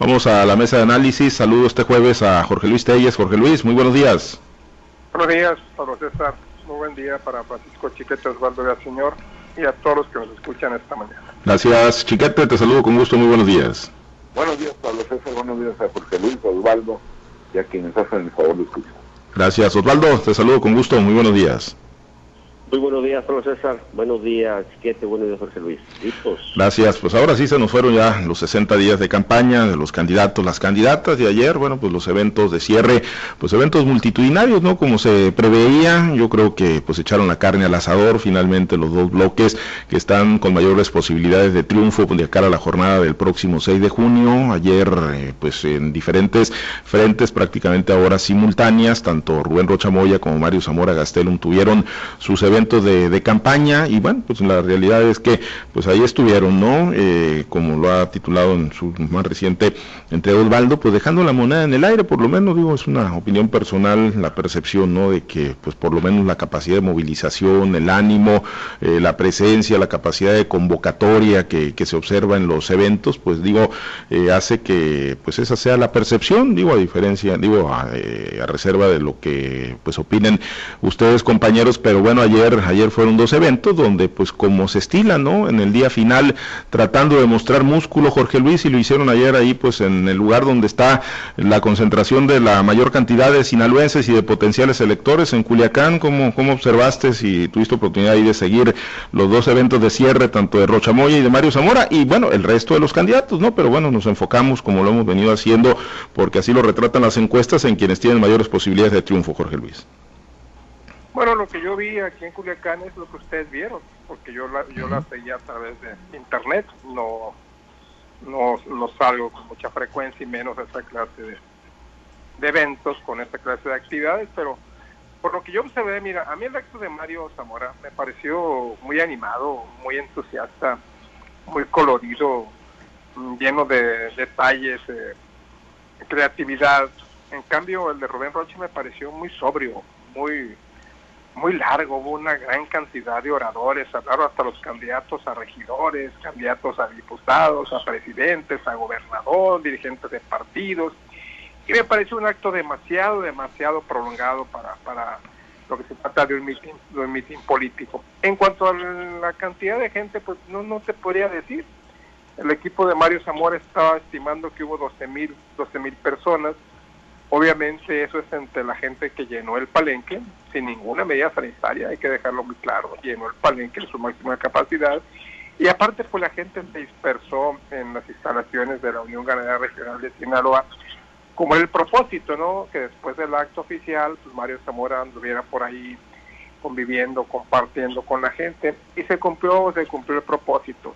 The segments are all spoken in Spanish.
Vamos a la mesa de análisis. Saludo este jueves a Jorge Luis Telles. Jorge Luis, muy buenos días. Buenos días, Pablo César. Muy buen día para Francisco Chiquete Osvaldo Señor y a todos los que nos escuchan esta mañana. Gracias, Chiquete. Te saludo con gusto. Muy buenos días. Buenos días, Pablo César. Buenos días a Jorge Luis, Osvaldo y a quienes hacen el favor de escuchar. Gracias, Osvaldo. Te saludo con gusto. Muy buenos días. Muy buenos días, Pablo César. Buenos días, Chiquete. Buenos días, Jorge Luis. ¿Listos? Gracias. Pues ahora sí se nos fueron ya los 60 días de campaña de los candidatos, las candidatas. Y ayer, bueno, pues los eventos de cierre, pues eventos multitudinarios, ¿no? Como se preveía. Yo creo que pues echaron la carne al asador finalmente los dos bloques que están con mayores posibilidades de triunfo de cara a la jornada del próximo 6 de junio. Ayer, eh, pues en diferentes frentes, prácticamente ahora simultáneas, tanto Rubén Rocha Moya como Mario Zamora Gastelum tuvieron sus eventos de, campaña y bueno, pues la realidad es que pues ahí estuvieron, ¿no? Eh, como lo ha titulado en su más reciente entre Osvaldo, pues dejando la moneda en el aire, por lo menos digo, es una opinión personal, la percepción, ¿no? De que pues por lo menos la capacidad de movilización, el ánimo, eh, la presencia, la capacidad de convocatoria que, se observa en los eventos, pues digo, eh, hace que pues esa sea la percepción, digo, a diferencia, digo, a, a reserva de lo que pues opinen ustedes compañeros, pero bueno, ayer ayer, fueron dos eventos donde pues como se estila, ¿no? En el día final tratando de mostrar músculo Jorge Luis y lo hicieron ayer ahí pues en el lugar donde está la concentración de la mayor cantidad de sinaloenses y de potenciales electores en Culiacán, ¿cómo, cómo observaste si tuviste oportunidad ahí de seguir los dos eventos de cierre, tanto de Rochamoya y de Mario Zamora y bueno, el resto de los candidatos, ¿no? Pero bueno, nos enfocamos como lo hemos venido haciendo porque así lo retratan las encuestas en quienes tienen mayores posibilidades de triunfo, Jorge Luis. Bueno, lo que yo vi aquí en Culiacán es lo que ustedes vieron, porque yo la, yo la seguía a través de internet, no, no, no salgo con mucha frecuencia y menos esa clase de, de eventos con esta clase de actividades, pero por lo que yo observé, mira, a mí el acto de Mario Zamora me pareció muy animado, muy entusiasta, muy colorido, lleno de detalles, eh, creatividad. En cambio, el de Rubén Roche me pareció muy sobrio, muy muy largo, hubo una gran cantidad de oradores, hablaron hasta los candidatos a regidores, candidatos a diputados, a presidentes, a gobernador, dirigentes de partidos, y me pareció un acto demasiado, demasiado prolongado para, para lo que se trata de un mitin, de un mitin político. En cuanto a la cantidad de gente, pues no, no te podría decir. El equipo de Mario Zamora estaba estimando que hubo 12 mil 12 mil personas, Obviamente eso es entre la gente que llenó el palenque, sin ninguna medida sanitaria, hay que dejarlo muy claro, llenó el palenque en su máxima capacidad. Y aparte pues la gente se dispersó en las instalaciones de la Unión Ganadera Regional de Sinaloa, como el propósito, ¿no? Que después del acto oficial, pues Mario Zamora anduviera por ahí conviviendo, compartiendo con la gente, y se cumplió, se cumplió el propósito.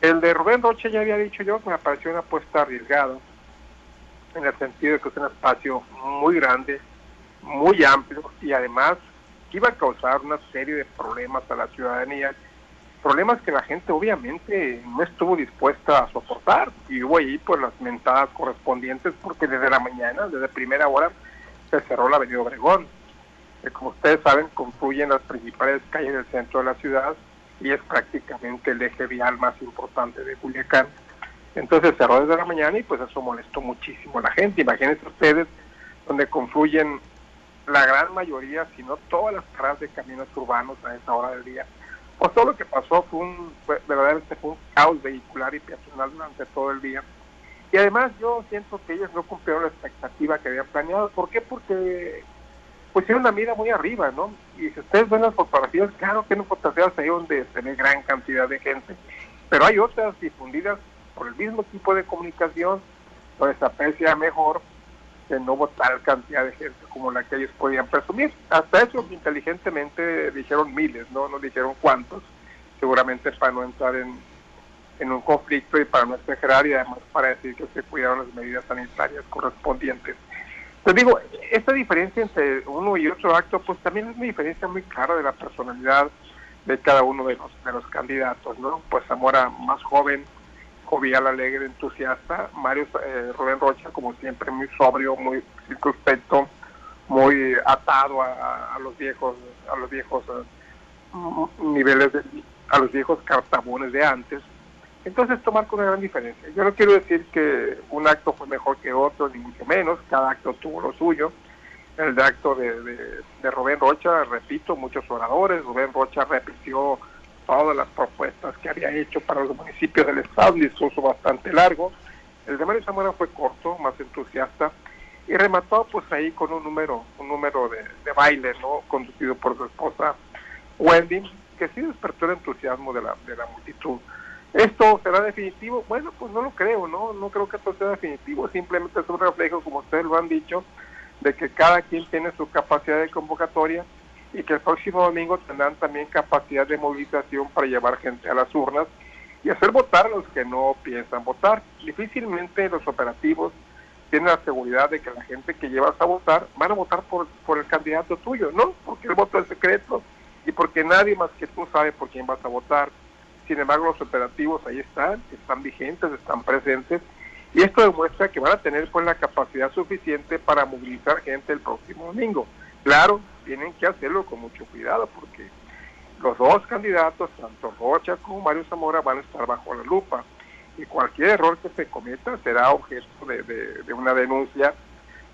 El de Rubén Roche ya había dicho yo que me pareció una apuesta arriesgada, en el sentido de que es un espacio muy grande, muy amplio y además iba a causar una serie de problemas a la ciudadanía, problemas que la gente obviamente no estuvo dispuesta a soportar y hubo ahí pues las mentadas correspondientes porque desde la mañana, desde primera hora, se cerró la avenida Obregón. que como ustedes saben, confluyen las principales calles del centro de la ciudad y es prácticamente el eje vial más importante de Culiacán entonces cerró desde la mañana y pues eso molestó muchísimo a la gente. Imagínense ustedes donde confluyen la gran mayoría, si no todas las paradas de caminos urbanos a esa hora del día. Pues todo lo que pasó fue un, verdaderamente fue un caos vehicular y peatonal durante todo el día. Y además yo siento que ellos no cumplieron la expectativa que habían planeado. ¿Por qué? Porque pusieron la mira muy arriba, ¿no? Y si ustedes ven las fotografías, claro que en fotografías ahí donde se gran cantidad de gente, pero hay otras difundidas por el mismo tipo de comunicación, donde se aprecia mejor que no tal cantidad de gente como la que ellos podían presumir. Hasta eso inteligentemente dijeron miles, no dijeron cuántos, seguramente para no entrar en, en un conflicto y para no exagerar y además para decir que se cuidaron las medidas sanitarias correspondientes. Te digo, esta diferencia entre uno y otro acto, pues también es una diferencia muy clara de la personalidad de cada uno de los, de los candidatos, ¿no? Pues Zamora más joven, jovial, alegre, entusiasta. Mario eh, Rubén Rocha, como siempre, muy sobrio, muy circunspecto, muy atado a, los viejos, a los viejos eh, niveles, a los viejos cartabones de antes. Entonces esto marca una gran diferencia. Yo no quiero decir que un acto fue mejor que otro, ni mucho menos, cada acto tuvo lo suyo. El acto de, de, Rubén Rocha, repito, muchos oradores, Rubén Rocha repitió todas las propuestas que había hecho para los municipios del estado, un discurso bastante largo. El de Mario Zamora fue corto, más entusiasta, y remató pues ahí con un número, un número de, de baile, ¿no? Conducido por su esposa Wendy, que sí despertó el entusiasmo de la, de la multitud. ¿Esto será definitivo? Bueno, pues no lo creo, ¿no? No creo que esto sea definitivo, simplemente es un reflejo, como ustedes lo han dicho, de que cada quien tiene su capacidad de convocatoria y que el próximo domingo tendrán también capacidad de movilización para llevar gente a las urnas y hacer votar a los que no piensan votar. Difícilmente los operativos tienen la seguridad de que la gente que llevas a votar van a votar por, por el candidato tuyo, ¿no? Porque el voto es secreto y porque nadie más que tú sabe por quién vas a votar. Sin embargo, los operativos ahí están, están vigentes, están presentes, y esto demuestra que van a tener pues la capacidad suficiente para movilizar gente el próximo domingo. Claro, tienen que hacerlo con mucho cuidado porque los dos candidatos, tanto Rocha como Mario Zamora, van a estar bajo la lupa. Y cualquier error que se cometa será objeto de, una denuncia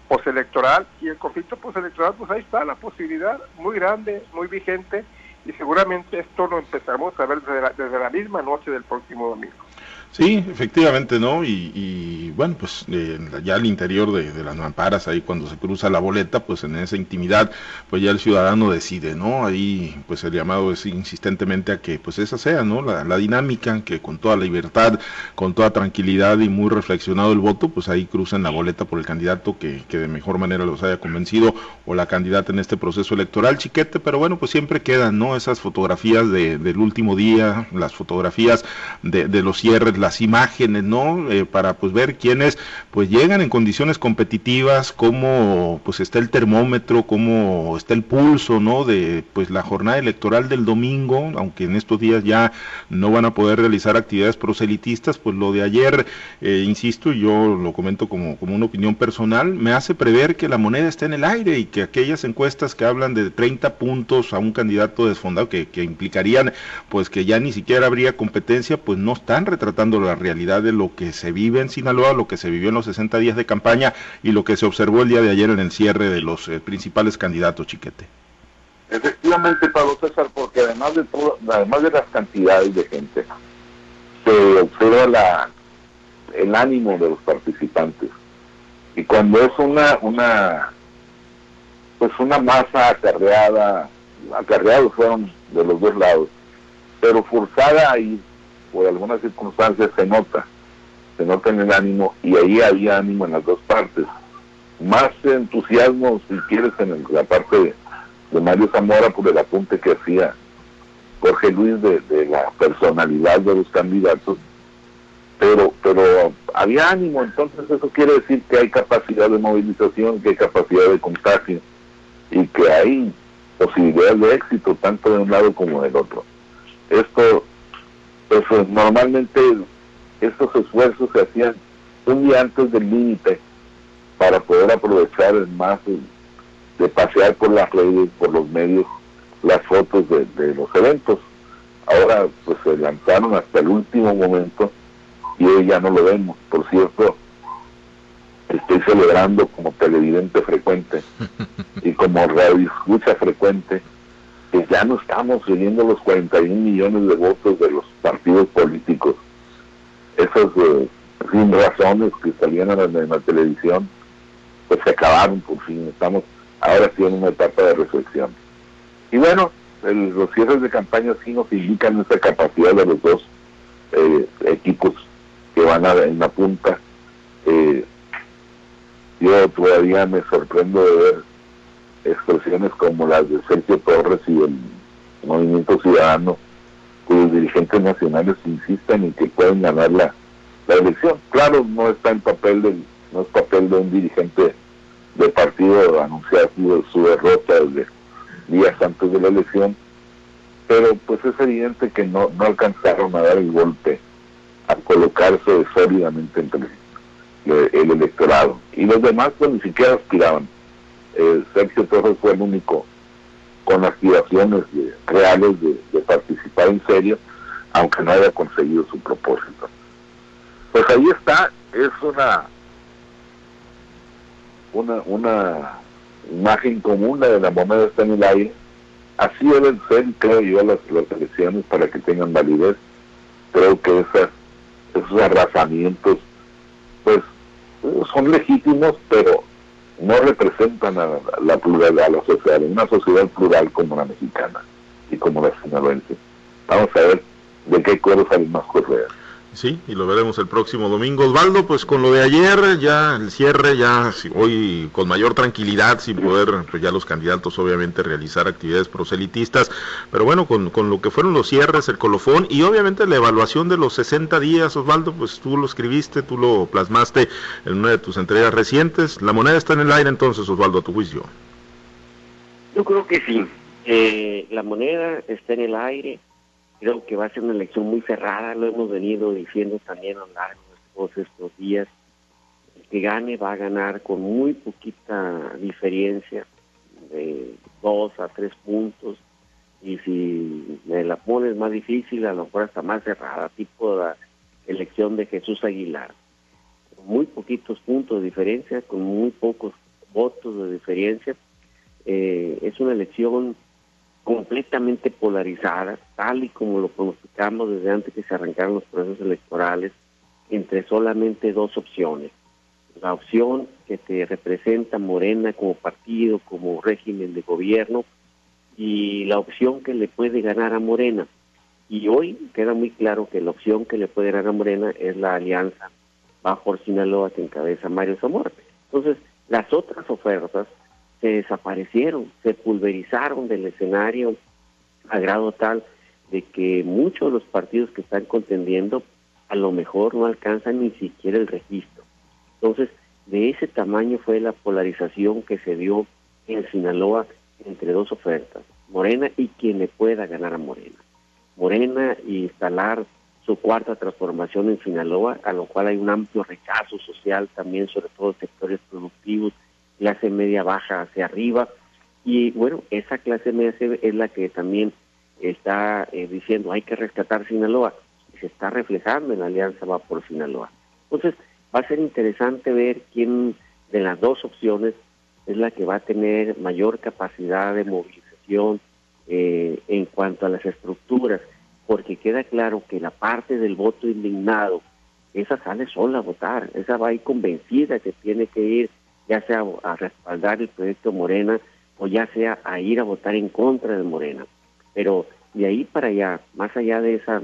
postelectoral. Y el conflicto postelectoral, pues ahí está la posibilidad muy grande, muy vigente. Y seguramente esto lo empezamos a ver desde la, misma noche del próximo domingo. Sí, efectivamente, ¿no? Y, bueno, pues eh, ya al interior de, las mamparas, ahí cuando se cruza la boleta, pues en esa intimidad, pues ya el ciudadano decide, ¿no? Ahí pues el llamado es insistentemente a que pues esa sea, ¿no? La, dinámica, que con toda libertad, con toda tranquilidad y muy reflexionado el voto, pues ahí cruzan la boleta por el candidato que, que de mejor manera los haya convencido o la candidata en este proceso electoral, chiquete, pero bueno, pues siempre quedan, ¿no? Esas fotografías de, del último día, las fotografías de, de los cierres, las imágenes, ¿no? Eh, para pues ver quiénes pues llegan en condiciones competitivas, cómo pues está el termómetro, cómo está el pulso, ¿no? De pues la jornada electoral del domingo, aunque en estos días ya no van a poder realizar actividades proselitistas, pues lo de ayer, eh, insisto, yo lo comento como, como una opinión personal, me hace prever que la moneda está en el aire y que aquellas encuestas que hablan de 30 puntos a un candidato desfondado que, que implicarían pues que ya ni siquiera habría competencia, pues no están retratando la realidad de lo que se vive en Sinaloa, lo que se vivió en los 60 días de campaña y lo que se observó el día de ayer en el cierre de los eh, principales candidatos, Chiquete. Efectivamente, Pablo César, porque además de todo, además de las cantidades de gente, se observa la, el ánimo de los participantes. Y cuando es una, una, pues una masa acarreada, acarreados fueron de los dos lados, pero forzada a ir por algunas circunstancias se nota, se nota en el ánimo y ahí había ánimo en las dos partes. Más entusiasmo, si quieres, en la parte de, Mario Zamora por el apunte que hacía Jorge Luis de, la personalidad de los candidatos, pero, pero había ánimo, entonces eso quiere decir que hay capacidad de movilización, que hay capacidad de contagio y que hay posibilidades de éxito tanto de un lado como del otro. Esto pues normalmente estos esfuerzos se hacían un día antes del límite para poder aprovechar más de, pasear por las redes, por los medios, las fotos de, los eventos. Ahora pues se lanzaron hasta el último momento y hoy ya no lo vemos. Por cierto, estoy celebrando como televidente frecuente y como radio escucha frecuente que ya no estamos siguiendo los 41 millones de votos de los partidos políticos. Esas eh, sin razones que salían en la, televisión, pues se acabaron por fin. Estamos ahora sí en una etapa de reflexión. Y bueno, los cierres de campaña sí nos indican esa capacidad de los dos eh, equipos que van a, en la punta. Eh, yo todavía me sorprendo de ver expresiones como las de Sergio Torres y el Movimiento Ciudadano, cuyos dirigentes nacionales insisten en que pueden ganar la, elección. Claro, no está en papel del, no es papel de un dirigente de partido anunciar su, derrota desde días antes de la elección, pero pues es evidente que no, no alcanzaron a dar el golpe, a colocarse sólidamente entre el, el electorado. Y los demás pues ni siquiera aspiraban eh, Sergio Torres fue el único con aspiraciones reales de, participar en serio, aunque no haya conseguido su propósito. Pues ahí está, es una una, una imagen común de la moneda está en el aire. Así deben ser, creo yo, las, las elecciones para que tengan validez. Creo que esas, esos arrasamientos, pues, son legítimos, pero no representan a la, pluralidad, a la sociedad, una sociedad plural como la mexicana y como la sinaloense. Vamos a ver de qué acuerdo salen más cosas. Sí, y lo veremos el próximo domingo. Osvaldo, pues con lo de ayer, ya el cierre, ya hoy con mayor tranquilidad, sin poder, pues ya los candidatos obviamente realizar actividades proselitistas, pero bueno, con, con lo que fueron los cierres, el colofón y obviamente la evaluación de los 60 días, Osvaldo, pues tú lo escribiste, tú lo plasmaste en una de tus entregas recientes. La moneda está en el aire entonces, Osvaldo, a tu juicio. Yo creo que sí. Eh, la moneda está en el aire creo que va a ser una elección muy cerrada, lo hemos venido diciendo también a lo largo de todos estos días. El que gane va a ganar con muy poquita diferencia, de dos a tres puntos, y si me la pones más difícil, a lo mejor hasta más cerrada, tipo la elección de Jesús Aguilar. Muy poquitos puntos de diferencia, con muy pocos votos de diferencia. Eh, es una elección completamente polarizada, tal y como lo pronosticamos desde antes que se arrancaron los procesos electorales, entre solamente dos opciones. La opción que te representa Morena como partido, como régimen de gobierno, y la opción que le puede ganar a Morena. Y hoy queda muy claro que la opción que le puede ganar a Morena es la alianza bajo Sinaloa que encabeza Mario Zamora. Entonces, las otras ofertas se desaparecieron, se pulverizaron del escenario a grado tal de que muchos de los partidos que están contendiendo a lo mejor no alcanzan ni siquiera el registro. Entonces, de ese tamaño fue la polarización que se dio en Sinaloa entre dos ofertas, Morena y quien le pueda ganar a Morena. Morena instalar su cuarta transformación en Sinaloa, a lo cual hay un amplio rechazo social también, sobre todo sectores productivos clase media baja hacia arriba. Y bueno, esa clase media es la que también está eh, diciendo hay que rescatar Sinaloa y se está reflejando en la alianza va por Sinaloa. Entonces va a ser interesante ver quién de las dos opciones es la que va a tener mayor capacidad de movilización eh, en cuanto a las estructuras, porque queda claro que la parte del voto indignado, esa sale sola a votar, esa va a ir convencida que tiene que ir ya sea a respaldar el proyecto Morena o ya sea a ir a votar en contra de Morena. Pero de ahí para allá, más allá de esa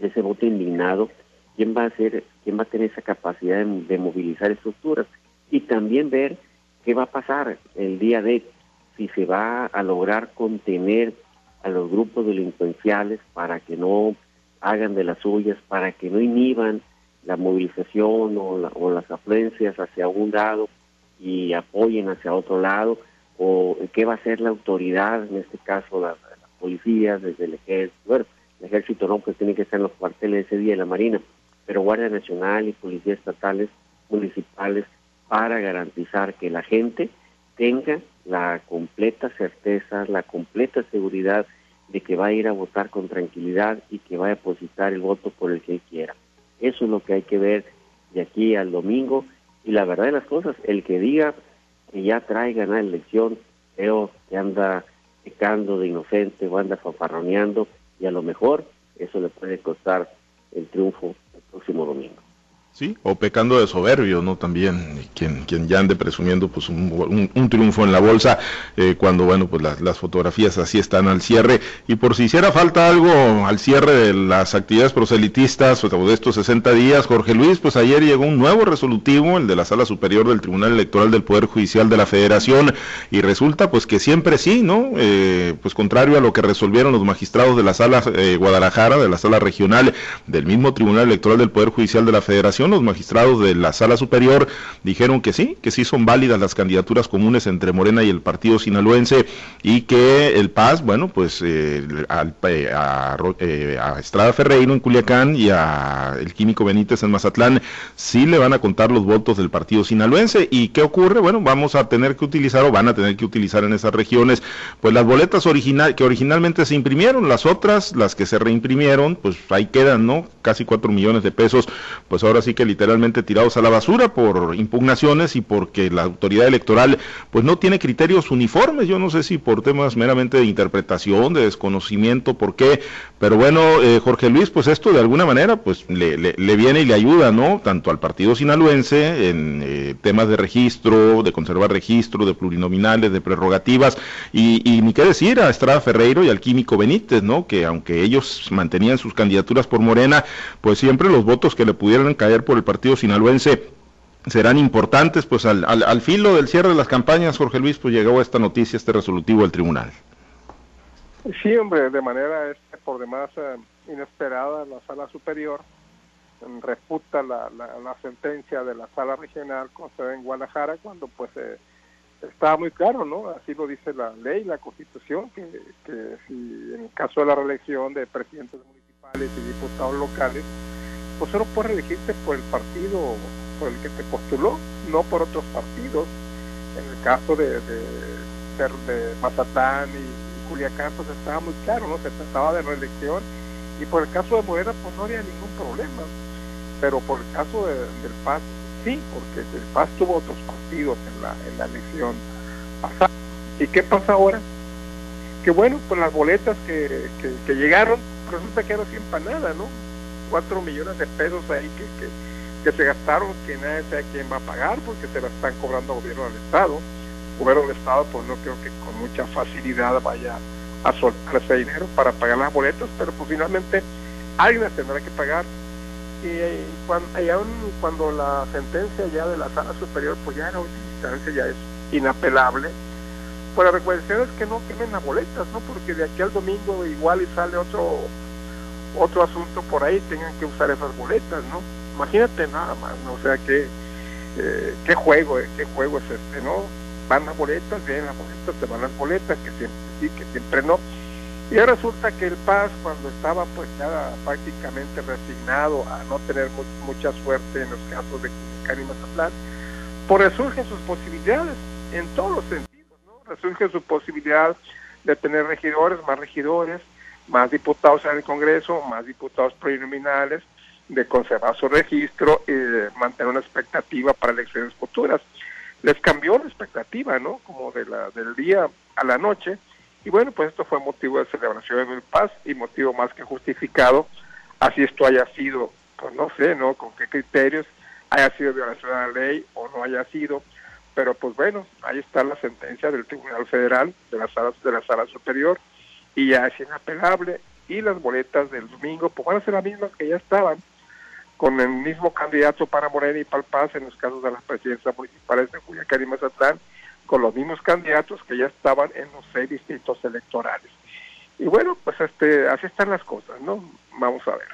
de ese voto indignado, quién va a ser, quién va a tener esa capacidad de, movilizar estructuras y también ver qué va a pasar el día de si se va a lograr contener a los grupos delincuenciales para que no hagan de las suyas, para que no inhiban la movilización o, o las afluencias hacia un lado y apoyen hacia otro lado, o qué va a hacer la autoridad, en este caso la, policía, desde el ejército, bueno, el ejército no, pues tiene que estar en los cuarteles ese día de la Marina, pero Guardia Nacional y policías estatales, municipales, para garantizar que la gente tenga la completa certeza, la completa seguridad de que va a ir a votar con tranquilidad y que va a depositar el voto por el que él quiera. Eso es lo que hay que ver de aquí al domingo y la verdad de las cosas, el que diga que ya trae ganar elección, creo que anda pecando de inocente o anda fanfarroneando y a lo mejor eso le puede costar el triunfo. Sí, o pecando de soberbio, ¿no? También, quien, quien ya ande presumiendo pues un, triunfo en la bolsa, eh, cuando, bueno, pues las, fotografías así están al cierre. Y por si hiciera falta algo al cierre de las actividades proselitistas o de estos 60 días, Jorge Luis, pues ayer llegó un nuevo resolutivo, el de la Sala Superior del Tribunal Electoral del Poder Judicial de la Federación, y resulta pues que siempre sí, ¿no? Eh, pues contrario a lo que resolvieron los magistrados de la Sala eh, Guadalajara, de la Sala Regional del mismo Tribunal Electoral del Poder Judicial de la Federación, los magistrados de la Sala Superior dijeron que sí, que sí son válidas las candidaturas comunes entre Morena y el partido sinaloense y que el PAS, bueno, pues eh, eh, a, Estrada Ferreiro en Culiacán y a el Químico Benítez en Mazatlán sí le van a contar los votos del partido sinaloense. ¿Y qué ocurre? Bueno, vamos a tener que utilizar o van a tener que utilizar en esas regiones pues las boletas que originalmente se imprimieron, las otras, las que se reimprimieron, pues ahí quedan, ¿no? Casi cuatro millones de pesos, pues ahora sí que literalmente tirados a la basura por impugnaciones y porque la autoridad electoral pues no tiene criterios uniformes, yo no sé si por temas meramente de interpretación, de desconocimiento, por qué, pero bueno, eh, Jorge Luis, pues esto de alguna manera pues le, le, viene y le ayuda, ¿no? Tanto al partido sinaloense en eh, temas de registro, de conservar registro, de plurinominales, de prerrogativas, y, y ni qué decir a Estrada Ferreiro y al Químico Benítez, ¿no? Que aunque ellos mantenían sus candidaturas por Morena, pues siempre los votos que le pudieran caer por el partido sinaloense serán importantes, pues al, al, filo del cierre de las campañas, Jorge Luis, pues llegó esta noticia, este resolutivo del tribunal. Sí, hombre, de manera este, por demás eh, inesperada, la sala superior refuta la, la, sentencia de la sala regional con sede en Guadalajara cuando pues eh, estaba muy claro, ¿no? Así lo dice la ley, la constitución, que, que si en caso de la reelección de presidentes y diputados locales, pues solo puede elegirte por el partido por el que te postuló, no por otros partidos. En el caso de, de, de, Mazatán y, Culiacán, pues estaba muy claro, ¿no? Se trataba de reelección y por el caso de Morena, pues no había ningún problema. Pero por el caso del PAS, sí, porque el PAS tuvo otros partidos en la, en la elección pasada. ¿Y qué pasa ahora? Que bueno, pues las boletas que, que, llegaron, resulta que eran sin nada, ¿no? cuatro millones de pesos ahí que, que, se gastaron, que nadie sabe quién va a pagar porque se la están cobrando al gobierno del Estado. Gobierno del Estado pues no creo que con mucha facilidad vaya a soltar ese dinero para pagar las boletas, pero pues finalmente alguien las tendrá que pagar. Y, cuando, cuando la sentencia ya de la sala superior pues ya era una instancia, ya es inapelable, pues la recomendación es que no quemen las boletas, ¿no? Porque de aquí al domingo igual y sale otro otro asunto por ahí tengan que usar esas boletas, ¿no? Imagínate nada más. O sea, que eh, qué juego, qué juego es este, ¿no? Van las boletas, vienen las boletas, se van las boletas, que siempre sí, que siempre no. Y resulta que el Paz, cuando estaba pues ya prácticamente resignado a no tener mucha suerte en los casos de Culiacán y Mazatlán, pues resurgen sus posibilidades en todos los sentidos, ¿no? Resurge su posibilidad de tener regidores, más regidores, más diputados en el Congreso, más diputados preliminares, de conservar su registro y de mantener una expectativa para elecciones futuras. Les cambió la expectativa, ¿no? Como de la, del día a la noche. Y bueno, pues esto fue motivo de celebración del paz y motivo más que justificado. Así esto haya sido, pues no sé, ¿no? Con qué criterios haya sido violación de la ley o no haya sido. Pero pues bueno, ahí está la sentencia del Tribunal Federal de la Sala, de la Sala Superior y ya es inapelable y las boletas del domingo pues van a ser las mismas que ya estaban con el mismo candidato para Morena y Palpaz en los casos de las presidencias municipales de Culiacán y Mazatlán con los mismos candidatos que ya estaban en los seis distritos electorales. Y bueno, pues este, así están las cosas, ¿no? Vamos a ver.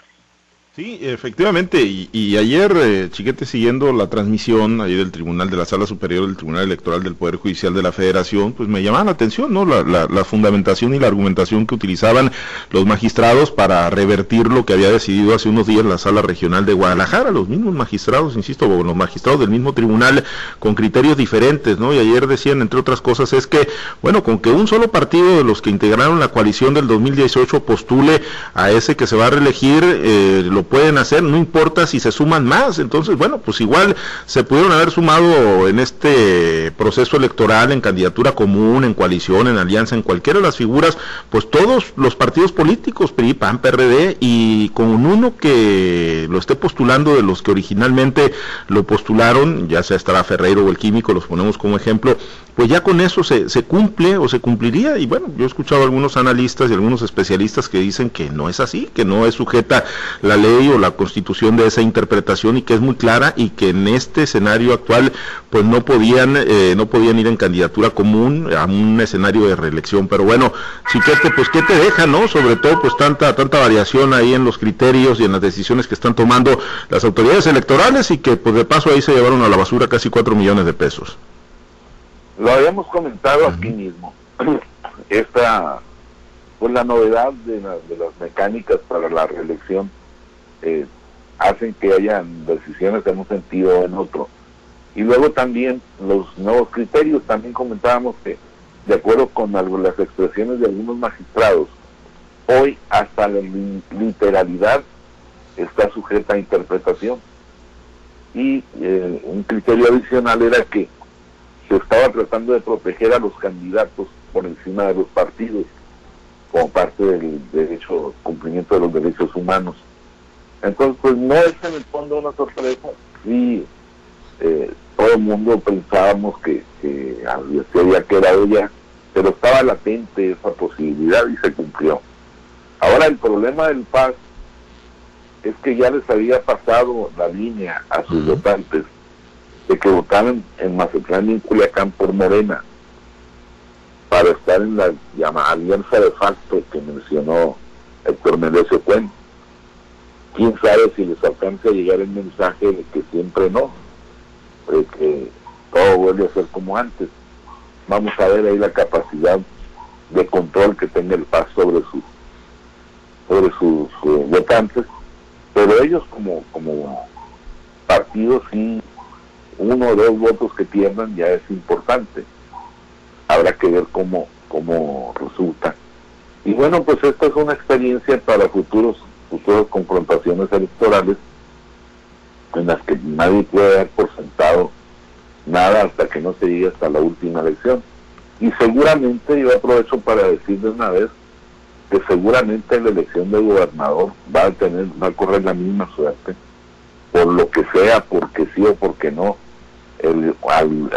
Sí, efectivamente, y, ayer, eh, Chiquete, siguiendo la transmisión ahí del Tribunal de la Sala Superior del Tribunal Electoral del Poder Judicial de la Federación, pues me llamaba la atención, ¿no? La, la, fundamentación y la argumentación que utilizaban los magistrados para revertir lo que había decidido hace unos días la Sala Regional de Guadalajara, los mismos magistrados, insisto, los magistrados del mismo tribunal con criterios diferentes, ¿no? Y ayer decían, entre otras cosas, es que, bueno, con que un solo partido de los que integraron la coalición del 2018 postule a ese que se va a reelegir, eh, lo pueden hacer, no importa si se suman más. Entonces, bueno, pues igual se pudieron haber sumado en este proceso electoral, en candidatura común, en coalición, en alianza, en cualquiera de las figuras, pues todos los partidos políticos, PRI, PAN, PRD, y con uno que lo esté postulando de los que originalmente lo postularon, ya sea estará Ferreiro o el Químico, los ponemos como ejemplo, pues ya con eso se, cumple o se cumpliría. Y bueno, yo he escuchado a algunos analistas y algunos especialistas que dicen que no es así, que no es sujeta la ley o la constitución de esa interpretación y que es muy clara y que en este escenario actual pues no podían, eh, no podían ir en candidatura común a un escenario de reelección. Pero bueno, Chiquete, pues ¿qué te deja, no? Sobre todo pues tanta, tanta variación ahí en los criterios y en las decisiones que están tomando las autoridades electorales y que pues de paso ahí se llevaron a la basura casi cuatro millones de pesos. Lo habíamos comentado aquí mismo. Esta, pues la novedad de, de las mecánicas para la reelección eh, hacen que hayan decisiones en un sentido o en otro. Y luego también los nuevos criterios, también comentábamos que de acuerdo con las expresiones de algunos magistrados, hoy hasta la literalidad está sujeta a interpretación. Y eh, un criterio adicional era que se estaba tratando de proteger a los candidatos por encima de los partidos como parte del derecho, cumplimiento de los derechos humanos. Entonces, pues no es en el fondo una sorpresa. Sí, eh, todo el mundo pensábamos que, que se había quedado ya, pero estaba latente esa posibilidad y se cumplió. Ahora el problema del PAS es que ya les había pasado la línea a sus votantes de que votaran en Mazatlán y en Culiacán por Morena para estar en la llamada alianza de facto que mencionó Héctor Melesio Cuen. Quién sabe si les alcanza a llegar el mensaje de que siempre no, de que todo vuelve a ser como antes. Vamos a ver ahí la capacidad de control que tenga el PAS sobre sus votantes, pero ellos como como partidos sí uno o dos votos que pierdan ya es importante. Habrá que ver cómo, cómo resulta. Y bueno, pues esta es una experiencia para futuros, futuras confrontaciones electorales en las que nadie puede dar por sentado nada hasta que no se llegue hasta la última elección. Y seguramente, yo aprovecho para decir de una vez, que seguramente la elección de gobernador va a tener, va a correr la misma suerte, por lo que sea, porque sí o porque no, el,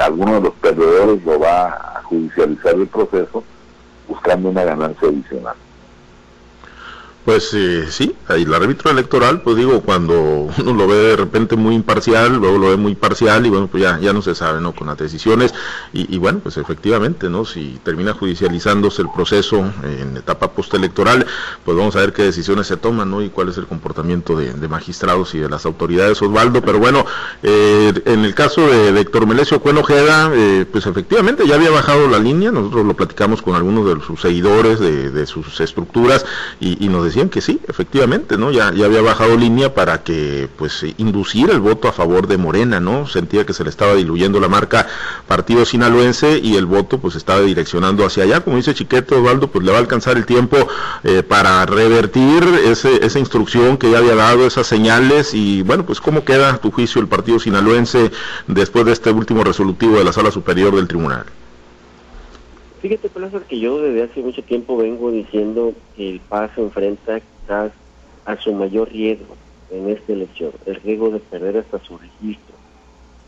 alguno de los perdedores lo va a judicializar el proceso buscando una ganancia adicional. Pues eh, sí, el árbitro electoral, pues digo, cuando uno lo ve de repente muy imparcial, luego lo ve muy parcial y bueno, pues ya, ya no se sabe, ¿no? Con las decisiones y, bueno, pues efectivamente, ¿no? Si termina judicializándose el proceso en etapa postelectoral, pues vamos a ver qué decisiones se toman, ¿no? Y cuál es el comportamiento de, magistrados y de las autoridades, Osvaldo. Pero bueno, eh, en el caso de, Héctor Melesio eh, pues efectivamente ya había bajado la línea, nosotros lo platicamos con algunos de sus seguidores, de, sus estructuras y, nos que sí, efectivamente, ¿no? Ya, ya había bajado línea para que, pues, inducir el voto a favor de Morena, ¿no? Sentía que se le estaba diluyendo la marca partido sinaloense y el voto, pues, estaba direccionando hacia allá. Como dice Chiquete Osvaldo, pues le va a alcanzar el tiempo eh, para revertir ese, esa instrucción que ya había dado, esas señales y, bueno, pues, ¿cómo queda tu juicio el partido sinaloense después de este último resolutivo de la Sala Superior del Tribunal? Fíjate, Plaza, que yo desde hace mucho tiempo vengo diciendo que el PAS se enfrenta quizás a su mayor riesgo en esta elección, el riesgo de perder hasta su registro.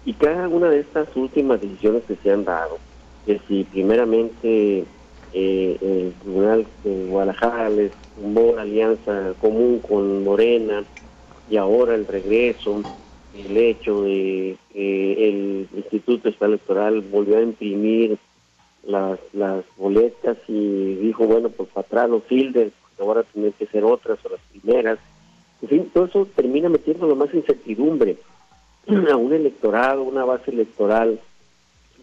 Y cada una de estas últimas decisiones que se han dado, que si primeramente eh, el Tribunal de Guadalajara les tomó la alianza común con Morena y ahora el regreso, el hecho de que el Instituto Electoral volvió a imprimir las, las boletas y dijo, bueno, pues para atrás los fildes, ahora tienen que ser otras o las primeras. En fin, todo eso termina metiendo lo más incertidumbre a un electorado, una base electoral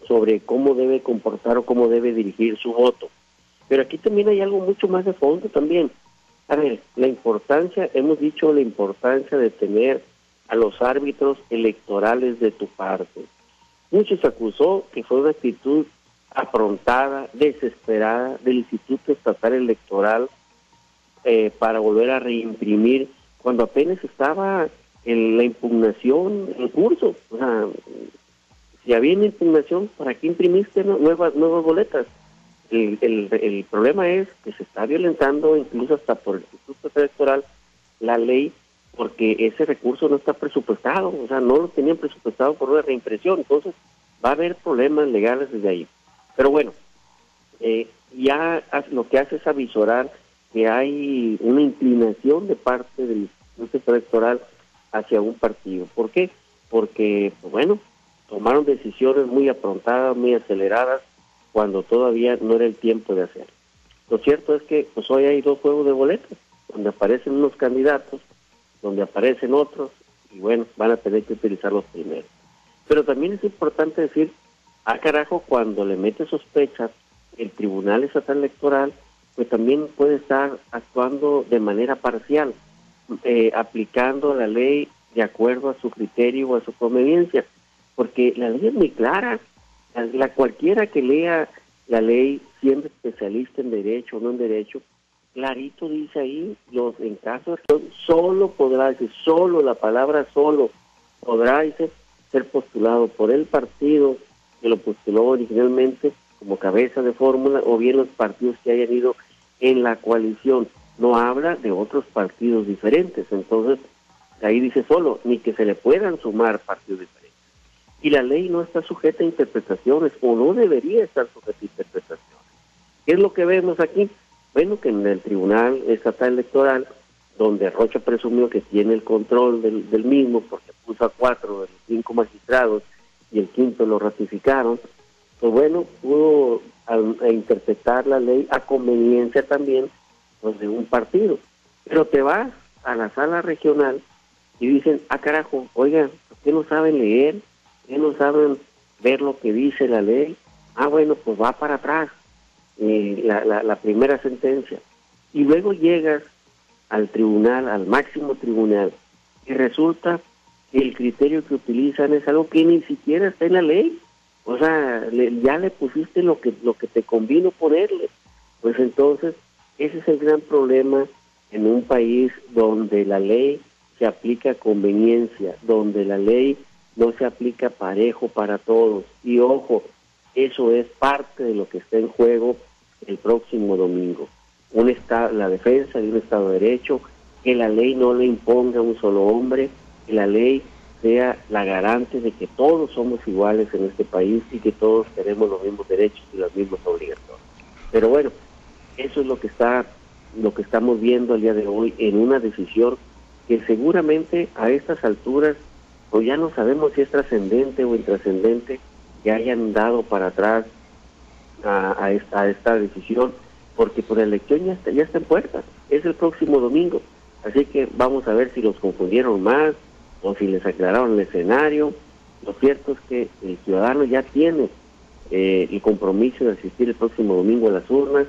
sobre cómo debe comportar o cómo debe dirigir su voto. Pero aquí también hay algo mucho más de fondo también. La importancia, hemos dicho la importancia de tener a los árbitros electorales de tu parte. Muchos acusó que fue una actitud aprontada, desesperada del Instituto Estatal Electoral eh, para volver a reimprimir cuando apenas estaba en la impugnación en curso. O sea, si había una impugnación, ¿para qué imprimiste nuevas, nuevas boletas? El, el, el problema es que se está violentando incluso hasta por el Instituto Electoral la ley porque ese recurso no está presupuestado, o sea, no lo tenían presupuestado por una reimpresión, entonces va a haber problemas legales desde ahí. Pero bueno, eh, ya lo que hace es avisorar que hay una inclinación de parte del Instituto Electoral hacia un partido. ¿Por qué? Porque, pues bueno, tomaron decisiones muy aprontadas, muy aceleradas, cuando todavía no era el tiempo de hacerlo. Lo cierto es que pues hoy hay dos juegos de boletos, donde aparecen unos candidatos, donde aparecen otros, y bueno, van a tener que utilizar los primeros. Pero también es importante decir, a carajo, cuando le mete sospechas el Tribunal Estatal Electoral, pues también puede estar actuando de manera parcial, eh, aplicando la ley de acuerdo a su criterio o a su conveniencia, porque la ley es muy clara, la, cualquiera que lea la ley, siendo especialista en derecho o no en derecho, clarito dice ahí, los en caso de solo podrá, decir, solo la palabra solo podrá dice, ser postulado por el partido que lo postuló originalmente como cabeza de fórmula o bien los partidos que hayan ido en la coalición. No habla de otros partidos diferentes. Entonces, ahí dice solo, ni que se le puedan sumar partidos diferentes. Y la ley no está sujeta a interpretaciones o no debería estar sujeta a interpretaciones. ¿Qué es lo que vemos aquí? Bueno, que en el Tribunal Estatal Electoral, donde Rocha presumió que tiene el control del, del mismo porque puso a cuatro de los cinco magistrados y el quinto lo ratificaron, pues bueno, pudo interpretar la ley a conveniencia también pues, de un partido. Pero te vas a la sala regional y dicen, ah carajo, oigan, ¿por qué no saben leer? ¿Por qué no saben ver lo que dice la ley? Ah, bueno, pues va para atrás eh, la, primera sentencia. Y luego llegas al tribunal, al máximo tribunal, y resulta el criterio que utilizan es algo que ni siquiera está en la ley. O sea, ya le pusiste lo que, lo que te convino ponerle. Pues entonces, ese es el gran problema en un país donde la ley se aplica a conveniencia, donde la ley no se aplica parejo para todos. Y ojo, eso es parte de lo que está en juego el próximo domingo. Un estado, la defensa de un Estado de Derecho, que la ley no le imponga a un solo hombre, que la ley sea la garante de que todos somos iguales en este país y que todos tenemos los mismos derechos y las mismas obligaciones. Pero bueno, eso es lo que está lo que estamos viendo el día de hoy en una decisión que seguramente a estas alturas pues ya no sabemos si es trascendente o intrascendente que hayan dado para atrás a, esta, esta, decisión porque por la elección ya está, ya está en puertas, es el próximo domingo, así que vamos a ver si los confundieron más, o si les aclararon el escenario. Lo cierto es que el ciudadano ya tiene eh, el compromiso de asistir el próximo domingo a las urnas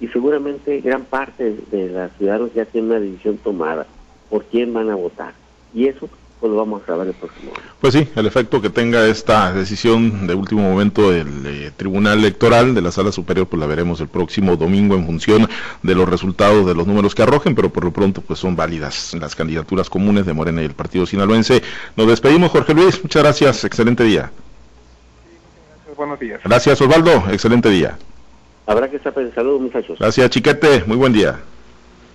y seguramente gran parte de los ciudadanos ya tienen una decisión tomada por quién van a votar. Y eso pues lo vamos a grabar el próximo Pues sí, el efecto que tenga esta decisión de último momento del eh, Tribunal Electoral de la Sala Superior, pues la veremos el próximo domingo en función de los resultados de los números que arrojen, pero por lo pronto pues son válidas las candidaturas comunes de Morena y el Partido Sinaloense. Nos despedimos, Jorge Luis, muchas gracias, excelente día. buenos días. Gracias, Osvaldo, excelente día. Habrá que estar pensando, muchachos. Gracias, Chiquete, muy buen día.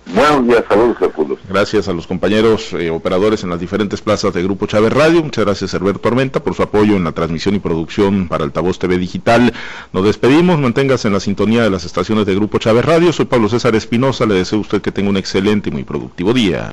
Buenos días, saludos. Gracias a los compañeros eh, operadores en las diferentes plazas de Grupo Chávez Radio. Muchas gracias, Herbert Tormenta, por su apoyo en la transmisión y producción para Altavoz TV Digital. Nos despedimos, manténgase en la sintonía de las estaciones de Grupo Chávez Radio. Soy Pablo César Espinosa, le deseo a usted que tenga un excelente y muy productivo día.